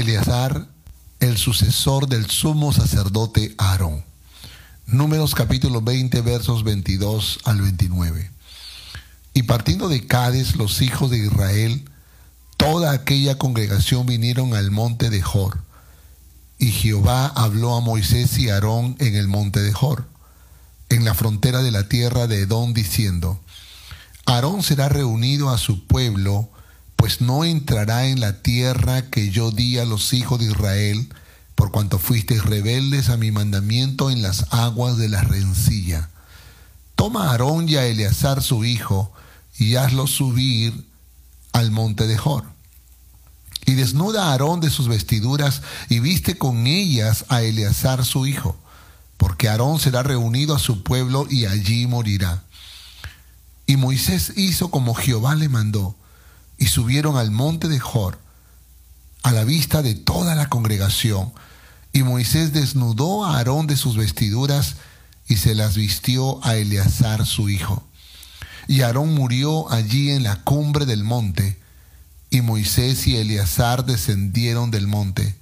Eleazar, el sucesor del sumo sacerdote Aarón. Números capítulo 20 versos 22 al 29. Y partiendo de Cádiz los hijos de Israel, toda aquella congregación vinieron al monte de Jor. Y Jehová habló a Moisés y Aarón en el monte de Jor, en la frontera de la tierra de Edom, diciendo, Aarón será reunido a su pueblo, pues no entrará en la tierra que yo di a los hijos de Israel, por cuanto fuisteis rebeldes a mi mandamiento en las aguas de la rencilla. Toma a Aarón y a Eleazar su hijo, y hazlo subir al monte de Jor. Y desnuda a Aarón de sus vestiduras, y viste con ellas a Eleazar su hijo, porque Aarón será reunido a su pueblo y allí morirá. Y Moisés hizo como Jehová le mandó, y subieron al monte de Jor, a la vista de toda la congregación, y Moisés desnudó a Aarón de sus vestiduras y se las vistió a Eleazar su hijo. Y Aarón murió allí en la cumbre del monte, y Moisés y Eleazar descendieron del monte.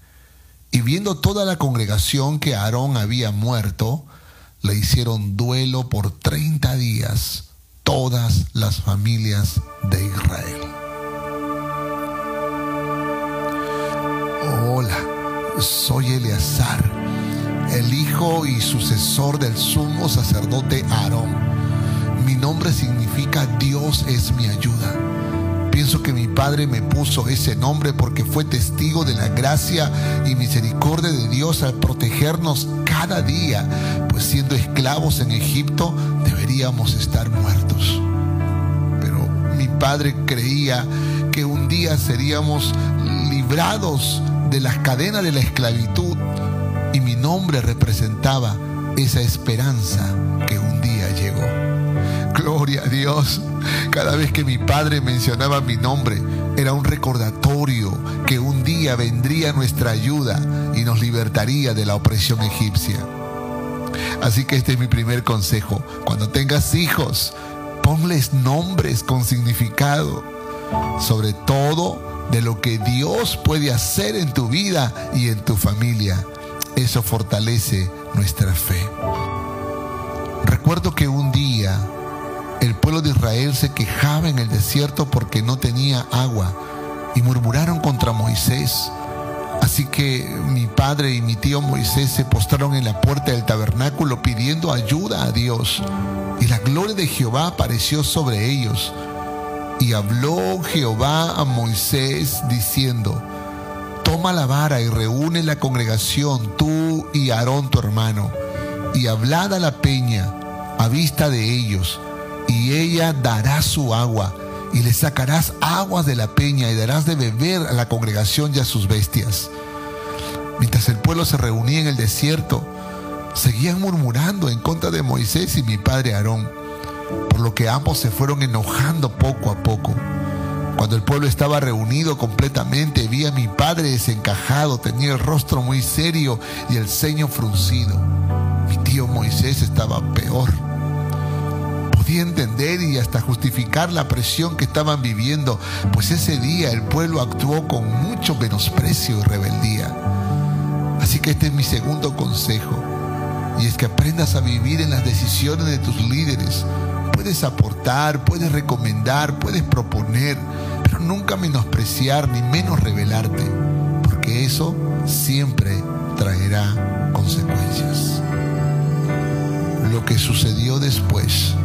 Y viendo toda la congregación que Aarón había muerto, le hicieron duelo por treinta días todas las familias de Israel. Soy Eleazar, el hijo y sucesor del sumo sacerdote Aarón. Mi nombre significa Dios es mi ayuda. Pienso que mi padre me puso ese nombre porque fue testigo de la gracia y misericordia de Dios al protegernos cada día, pues siendo esclavos en Egipto deberíamos estar muertos. Pero mi padre creía que un día seríamos librados de las cadenas de la esclavitud y mi nombre representaba esa esperanza que un día llegó. Gloria a Dios. Cada vez que mi padre mencionaba mi nombre, era un recordatorio que un día vendría nuestra ayuda y nos libertaría de la opresión egipcia. Así que este es mi primer consejo. Cuando tengas hijos, ponles nombres con significado. Sobre todo, de lo que Dios puede hacer en tu vida y en tu familia. Eso fortalece nuestra fe. Recuerdo que un día el pueblo de Israel se quejaba en el desierto porque no tenía agua y murmuraron contra Moisés. Así que mi padre y mi tío Moisés se postraron en la puerta del tabernáculo pidiendo ayuda a Dios. Y la gloria de Jehová apareció sobre ellos y habló Jehová a Moisés diciendo, Toma la vara y reúne la congregación, tú y Aarón tu hermano, y hablad a la peña a vista de ellos, y ella dará su agua, y le sacarás aguas de la peña, y darás de beber a la congregación y a sus bestias. Mientras el pueblo se reunía en el desierto, seguían murmurando en contra de Moisés y mi padre Aarón por lo que ambos se fueron enojando poco a poco. Cuando el pueblo estaba reunido completamente, vi a mi padre desencajado, tenía el rostro muy serio y el ceño fruncido. Mi tío Moisés estaba peor. Podía entender y hasta justificar la presión que estaban viviendo, pues ese día el pueblo actuó con mucho menosprecio y rebeldía. Así que este es mi segundo consejo, y es que aprendas a vivir en las decisiones de tus líderes Puedes aportar, puedes recomendar, puedes proponer, pero nunca menospreciar ni menos revelarte, porque eso siempre traerá consecuencias. Lo que sucedió después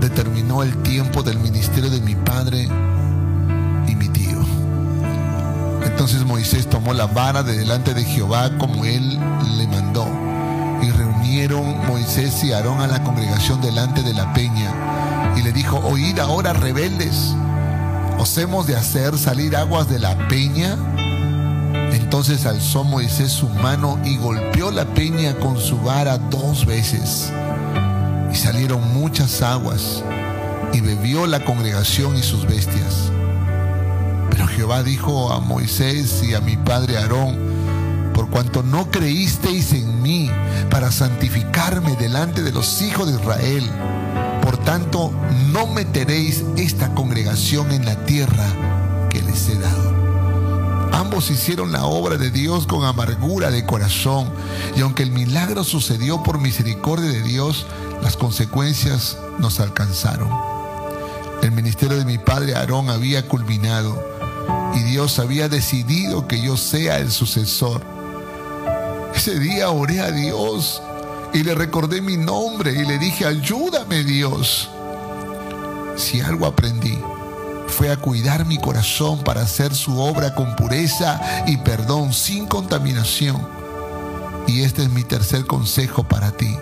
determinó el tiempo del ministerio de mi padre y mi tío. Entonces Moisés tomó la vara de delante de Jehová como él le mandó Moisés y Aarón a la congregación delante de la peña y dijo, oíd ahora rebeldes, ¿os hemos de hacer salir aguas de la peña? Entonces alzó Moisés su mano y golpeó la peña con su vara dos veces. Y salieron muchas aguas, y bebió la congregación y sus bestias. Pero Jehová dijo a Moisés y a mi padre Aarón, por cuanto no creísteis en mí para santificarme delante de los hijos de Israel. Tanto, no meteréis esta congregación en la tierra que les he dado. Ambos hicieron la obra de Dios con amargura de corazón y aunque el milagro sucedió por misericordia de Dios, las consecuencias nos alcanzaron. El ministerio de mi padre Aarón había culminado y Dios había decidido que yo sea el sucesor. Ese día oré a Dios y le recordé mi nombre y le dije, ayúdame Dios. Si algo aprendí fue a cuidar mi corazón para hacer su obra con pureza y perdón, sin contaminación. Y este es mi tercer consejo para ti.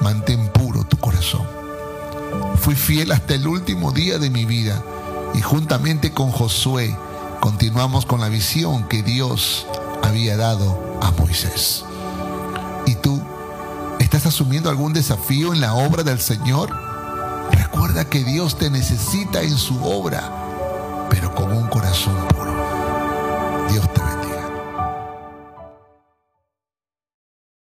Mantén puro tu corazón. Fui fiel hasta el último día de mi vida y juntamente con Josué continuamos con la visión que Dios había dado a Moisés. ¿Y tú estás asumiendo algún desafío en la obra del Señor? Recuerda que Dios te necesita en su obra, pero con un corazón puro. Dios te